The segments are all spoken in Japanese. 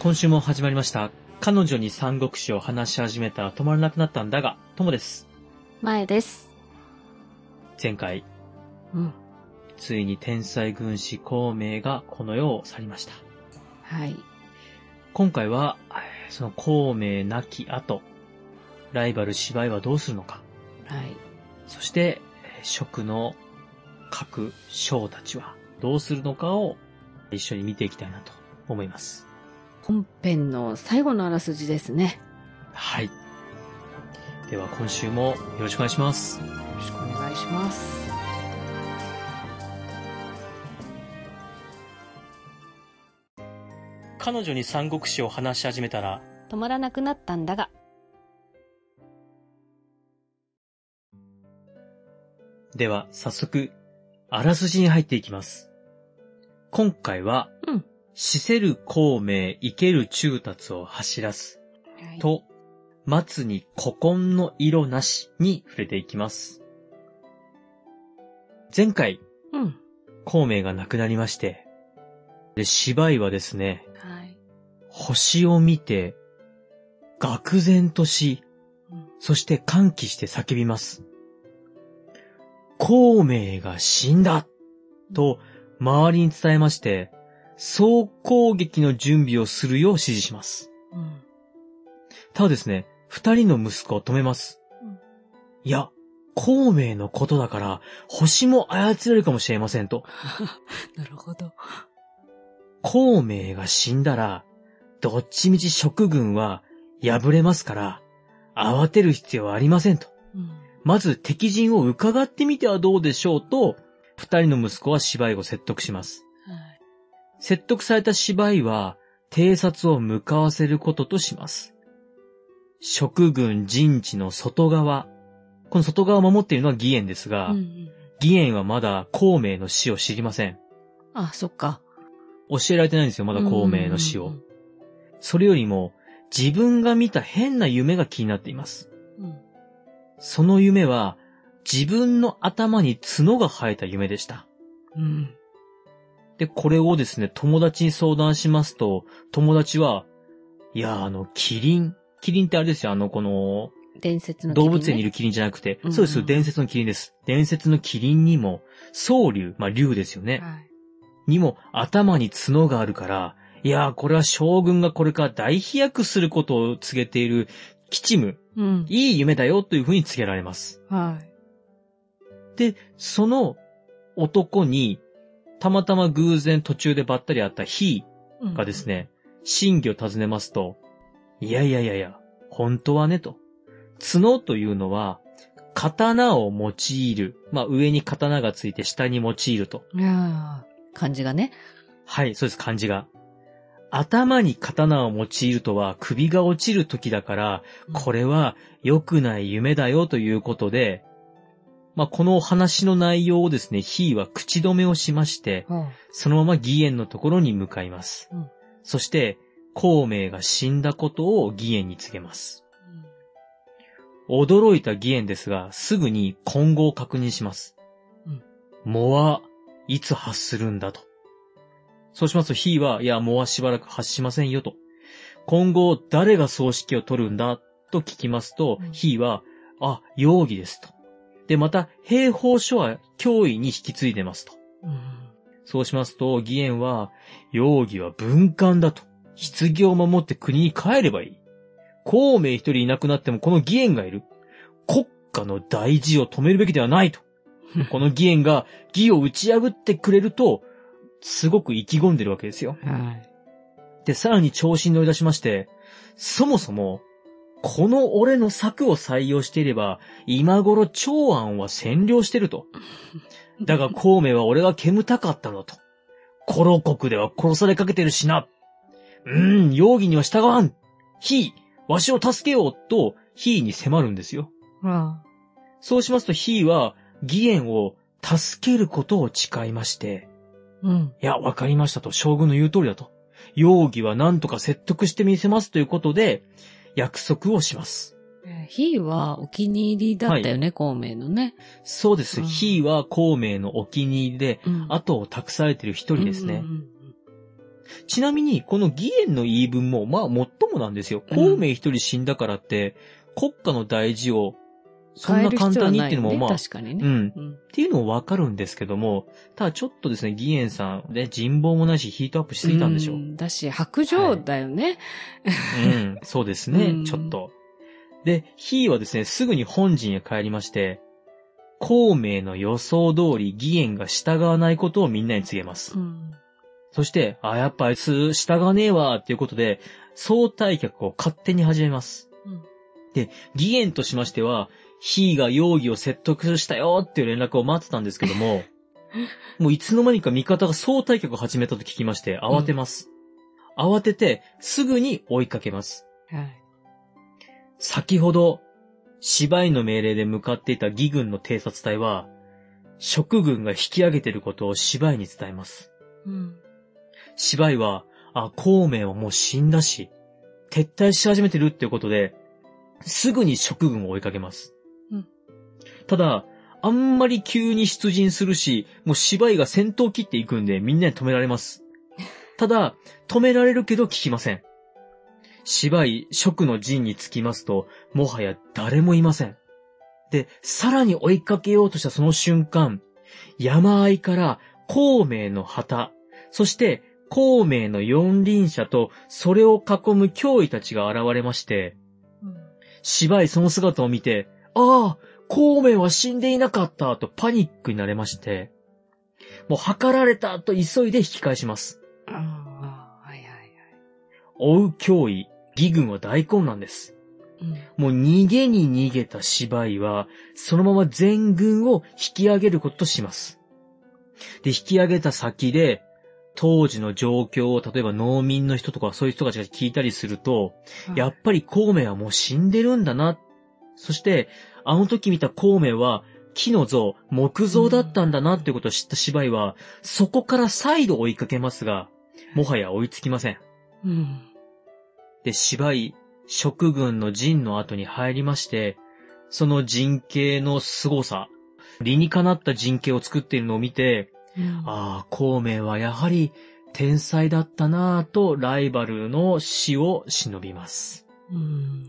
今週も始まりました。彼女に三国志を話し始めたら止まらなくなったんだが、ともです。前です。前回、うん。ついに天才軍師孔明がこの世を去りました。はい。今回は、えーその孔明亡き後、ライバル芝居はどうするのか。はい。そして、えー蜀の各将たちはどうするのかを一緒に見ていきたいなと思います。本編の最後のあらすじですね。はい。では今週もよろしくお願いします。よろしくお願いします。彼女に三国志を話し始めたら、止まらなくなったんだが。では早速、あらすじに入っていきます。今回は、うん。死せる孔明生ける中達を走らす、はい、と、松に古今の色なしに触れていきます。前回、うん。孔明が亡くなりまして、で、芝居はですね、はい。星を見て、愕然とし、うんそして歓喜して叫びます。孔明が死んだと周りに伝えまして、総攻撃の準備をするよう指示します。うん。ただですね、二人の息子を止めます。うんいや、孔明のことだから、星も操れるかもしれませんと。なるほど。孔明が死んだら、どっちみち蜀軍は敗れますから、慌てる必要はありませんと。うん。まず敵陣を伺ってみてはどうでしょうと、二人の息子は芝居を説得します。はい。説得された芝居は、偵察を向かわせることとします。蜀軍陣地の外側、この外側を守っているのは義援ですが、うんうん。義援はまだ孔明の死を知りません。あ、そっか。教えられてないんですよ、まだ孔明の死を。うんそれよりも、自分が見た変な夢が気になっています。うんうん。その夢は、自分の頭に角が生えた夢でした。うん。で、これをですね、友達に相談しますと、友達は、いや、あの、キリン。キリンってあれですよ、あの、この、伝説の、動物園にいるキリンじゃなくて、うんうんそうです、伝説のキリンです。伝説のキリンにも、総竜、まあ、竜ですよね。はい。にも、頭に角があるから、いやー、これは将軍がこれから大飛躍することを告げている、吉夢、うん。いい夢だよというふうに告げられます。はい。で、その男に、たまたま偶然途中でばったり会ったヒうんーがです。ね、真偽を尋ねますと、いやいやいやいや、本当はねと。角というのは、刀を用いる。まあ上に刀がついて下に用いると。漢字がね。はい、そうです、漢字が。頭に刀を用いるとは首が落ちる時だから、これは良くない夢だよということで、まあ、このお話の内容をですね、ヒーは口止めをしまして、はそのまま義援のところに向かいます。うんそして、孔明が死んだことを義援に告げます。驚いた義援ですが、すぐに今後を確認します。うん藻はいつ発するんだと。そうしますと、ヒーは、いや、藻はしばらく発しませんよと。今後、誰が葬式を取るんだと聞きますと、うんヒーは、あ、容疑ですと。で、また、兵法書は脅威に引き継いでますと。うん。そうしますと、義援は、容疑は文官だと。棺を守って国に帰ればいい。孔明一人いなくなってもこの義援がいる。国家の大事を止めるべきではないと。この義援が義を打ち破ってくれると、すごく意気込んでるわけですよ。はい。で、さらに調子に乗り出しまして、そもそも、この俺の策を採用していれば、今頃長安は占領してると。だが孔明は俺が煙たかったのだと。コロ国では殺されかけてるしな。うーん、容疑には従わん。ヒー、わしを助けようと、ヒーに迫るんですよ。はそうしますとヒーは、義援を助けることを誓いまして、うん。いや、わかりましたと、将軍の言う通りだと。容疑は何とか説得してみせますということで、約束をします。ヒーはお気に入りだったよね、孔明のね。そうです。うんは孔明のお気に入りで、うん後を託されている一人ですね。ちなみに、この義援の言い分も、まあ、最もなんですよ。うん孔明一人死んだからって、国家の大事を、そんな簡単にっていうのも、まあ、確かにね。うん。うん。っていうのもわかるんですけども、ただちょっとですね、義援さん、ね、人望もないしヒートアップしすぎたんでしょう。んだし、白状だよね。うん、そうですね、うんちょっと。で、ヒーはですね、すぐに本陣へ帰りまして、孔明の予想通り義援が従わないことをみんなに告げます。うん。そして、あ、やっぱあいつ従わねえわ、っていうことで、総退却を勝手に始めます。うんで、義援としましては、ヒーが容疑を説得したよっていう連絡を待ってたんですけども、もういつの間にか味方が総退却を始めたと聞きまして、慌てます。慌てて、すぐに追いかけます。はい。先ほど、芝居の命令で向かっていた義軍の偵察隊は、職軍が引き上げていることを芝居に伝えます。うん。芝居は、あ、孔明はもう死んだし、撤退し始めてるっていうことで、すぐに職軍を追いかけます。うんただ、あんまり急に出陣するし、もう芝居が戦闘を切っていくんでみんなに止められます。ただ、止められるけど聞きません。芝居、職の陣に着きますと、もはや誰もいません。で、さらに追いかけようとしたその瞬間、山あいから孔明の旗、そして孔明の四輪車とそれを囲む脅威たちが現れまして、うん芝居その姿を見て、ああ、孔明は死んでいなかったとパニックになれまして、もう測られたと急いで引き返します。ああ、はいはいはい。追う脅威、義軍は大混乱です。うんもう逃げに逃げた芝居は、そのまま全軍を引き上げることとします。で、引き上げた先で、当時の状況を、例えば農民の人とかそういう人たちが聞いたりすると、やっぱり孔明はもう死んでるんだな。そして、あの時見た孔明は、木の像、木像だったんだなってことを知った芝居は、そこから再度追いかけますが、もはや追いつきません。うん。で、芝居、職軍の陣の後に入りまして、その陣形の凄さ、理にかなった陣形を作っているのを見て、うんああ、孔明はやはり天才だったなぁとライバルの死を忍びます。うん。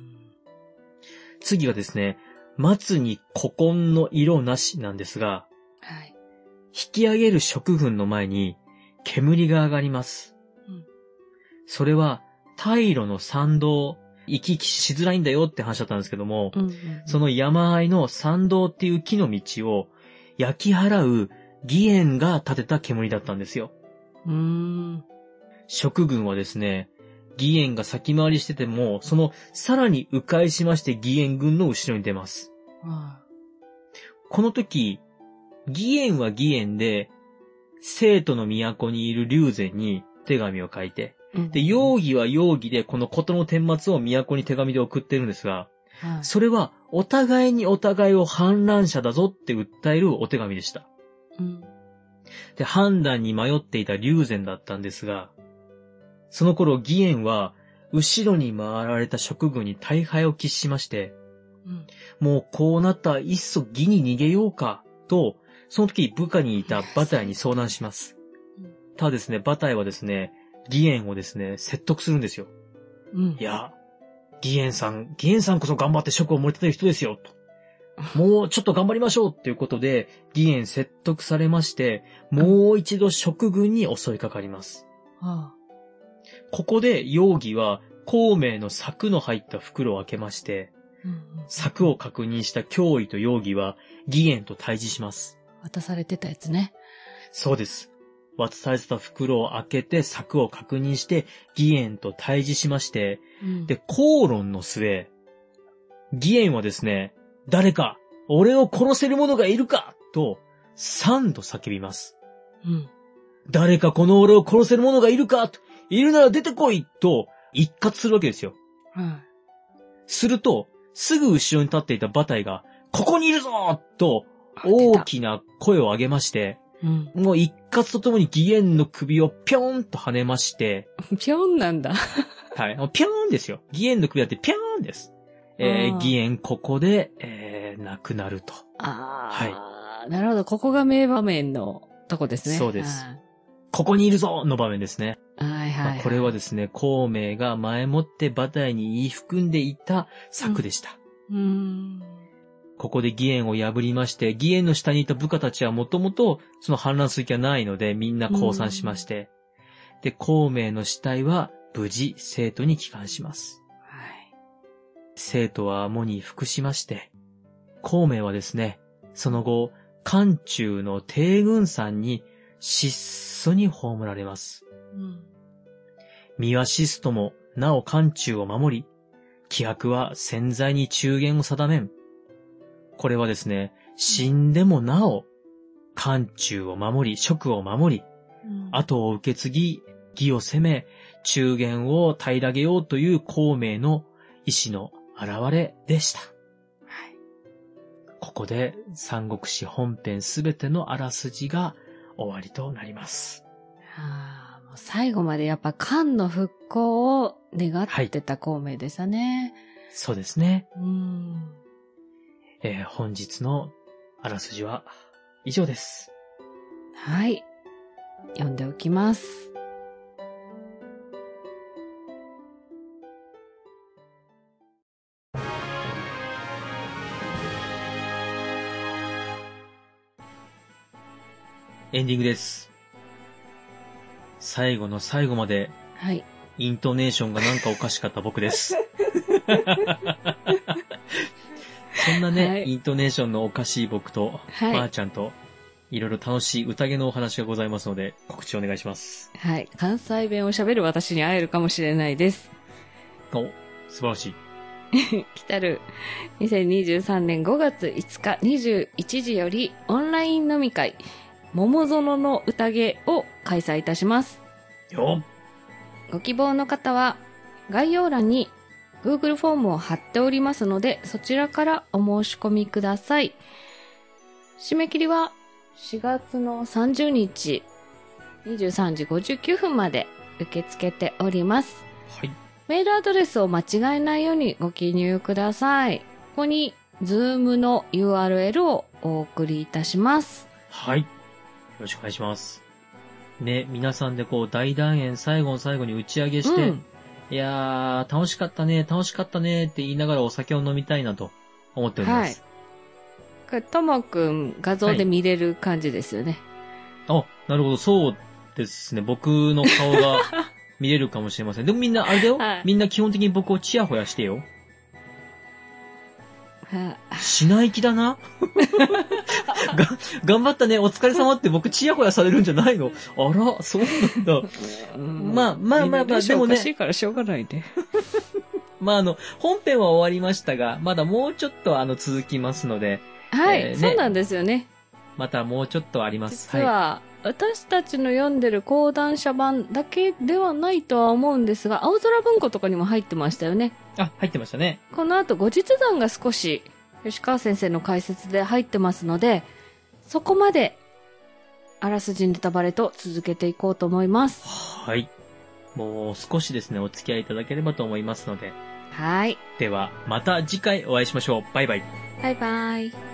次がですね、松に古今の色なしなんですが、はい。引き上げる職軍の前に煙が上がります。うんそれは、大路の参道、行き来しづらいんだよって話だったんですけども、うんうんその山あいの参道っていう木の道を焼き払う義援が立てた煙だったんですよ。うん。職軍はですね、義援が先回りしてても、そのさらに迂回しまして義援軍の後ろに出ます。はこの時、義援は義援で、生徒の都にいる龍禅に手紙を書いて、いうんで、容疑は容疑でこのことの顛末を都に手紙で送ってるんですが、はいそれはお互いにお互いを反乱者だぞって訴えるお手紙でした。うんで、判断に迷っていた龍禅だったんですが、その頃義援は後ろに回られた職軍に大敗を喫しまして、うんもうこうなったらいっそ義に逃げようか、と、その時部下にいたバタイに相談しますうん。ただですね、バタイはですね、義援をですね、説得するんですよ。うんいや、義援さん、義援さんこそ頑張って職を盛り立てる人ですよ、と。もうちょっと頑張りましょうっていうことで、義援説得されまして、もう一度職軍に襲いかかります。はここで容疑は、孔明の柵の入った袋を開けまして、あうんうん柵を確認した脅威と容疑は、義援と対峙します。渡されてたやつね。そうです。渡されてた袋を開けて柵を確認して、義援と対峙しまして、うんで、口論の末、義援はですね、誰か、俺を殺せる者がいるかと、三度叫びます。うん。誰かこの俺を殺せる者がいるかと、いるなら出てこいと、一括するわけですよ。はすると、すぐ後ろに立っていた馬体が、ここにいるぞと、い。大きな声を上げまして、うん。もう一括とともに義援の首をぴょんと跳ねまして、ぴょんなんだ。はい。ぴょーんですよ。義援の首だってぴょーんです。えー、義援ここで、えー、亡くなると。ああ。なるほど。ここが名場面のとこですね。そうですはいここにいるぞの場面ですね。はいまあこれはですね、孔明が前もって馬台に言い含んでいた策でした。うーん。ここで義援を破りまして、義援の下にいた部下たちはもともとその反乱する気はないので、みんな降参しまして、で、孔明の死体は無事生徒に帰還します。はい。生徒は喪に服しまして、孔明はですね、その後、漢中の帝軍山に質素に葬られます。うん。身は死すとも、なお漢中を守り、気迫は潜在に中言を定めん。これはですね、死んでもなお、漢中を守り、職を守り、うん後を受け継ぎ、義を攻め、中言を平らげようという孔明の意志の現れでした。はい。ここで三国志本編すべてのあらすじが終わりとなります。ああ、最後までやっぱ漢の復興を願ってた孔明でしたね。そうですね。うん。えー本日のあらすじは以上です。はい。読んでおきます。エンディングです。最後の最後まではい。イントネーションがなんかおかしかった僕です。そんなね、はいイントネーションのおかしい僕と、はいばあちゃんと、いろいろ楽しい宴のお話がございますので、告知お願いします。はい。関西弁を喋る私に会えるかもしれないです。お、素晴らしい。来たる2023年5月5日21時よりオンライン飲み会、桃園の宴を開催いたします。よご希望の方は概要欄に Google フォームを貼っておりますので、そちらからお申し込みください。締め切りは4月の30日23時59分まで受け付けております。はい。メールアドレスを間違えないようにご記入ください。ここに Zoom の URL をお送りいたします。はい。よろしくお願いします。ね、皆さんでこう大団円最後の最後に打ち上げして、うんいやー、楽しかったね、楽しかったねって言いながらお酒を飲みたいなと思っております。これ、ともくん画像で見れる感じですよね。あ、なるほど、そうですね。僕の顔が見れるかもしれません。でもみんな、あれだよ、はいみんな基本的に僕をチヤホヤしてよ。はいしない気だなが、頑張ったね、お疲れ様って僕チヤホヤされるんじゃないの？あら、そうなんだ。うんまあまあまあまあでもねおかしいからしょうがないで。まあ、あの、本編は終わりましたが、まだもうちょっとあの続きますので、はい、えーねそうなんですよね。またもうちょっとあります。実は、私たちの読んでる講談社版だけではないとは思うんですが、青空文庫とかにも入ってましたよね。あ、入ってましたね。この後、後日談が少し、吉川先生の解説で入ってますので、そこまで、あらすじネタバレと続けていこうと思います。はい。もう少しですね、お付き合いいただければと思いますので。はい。では、また次回お会いしましょう。バイバイ。バイバイ。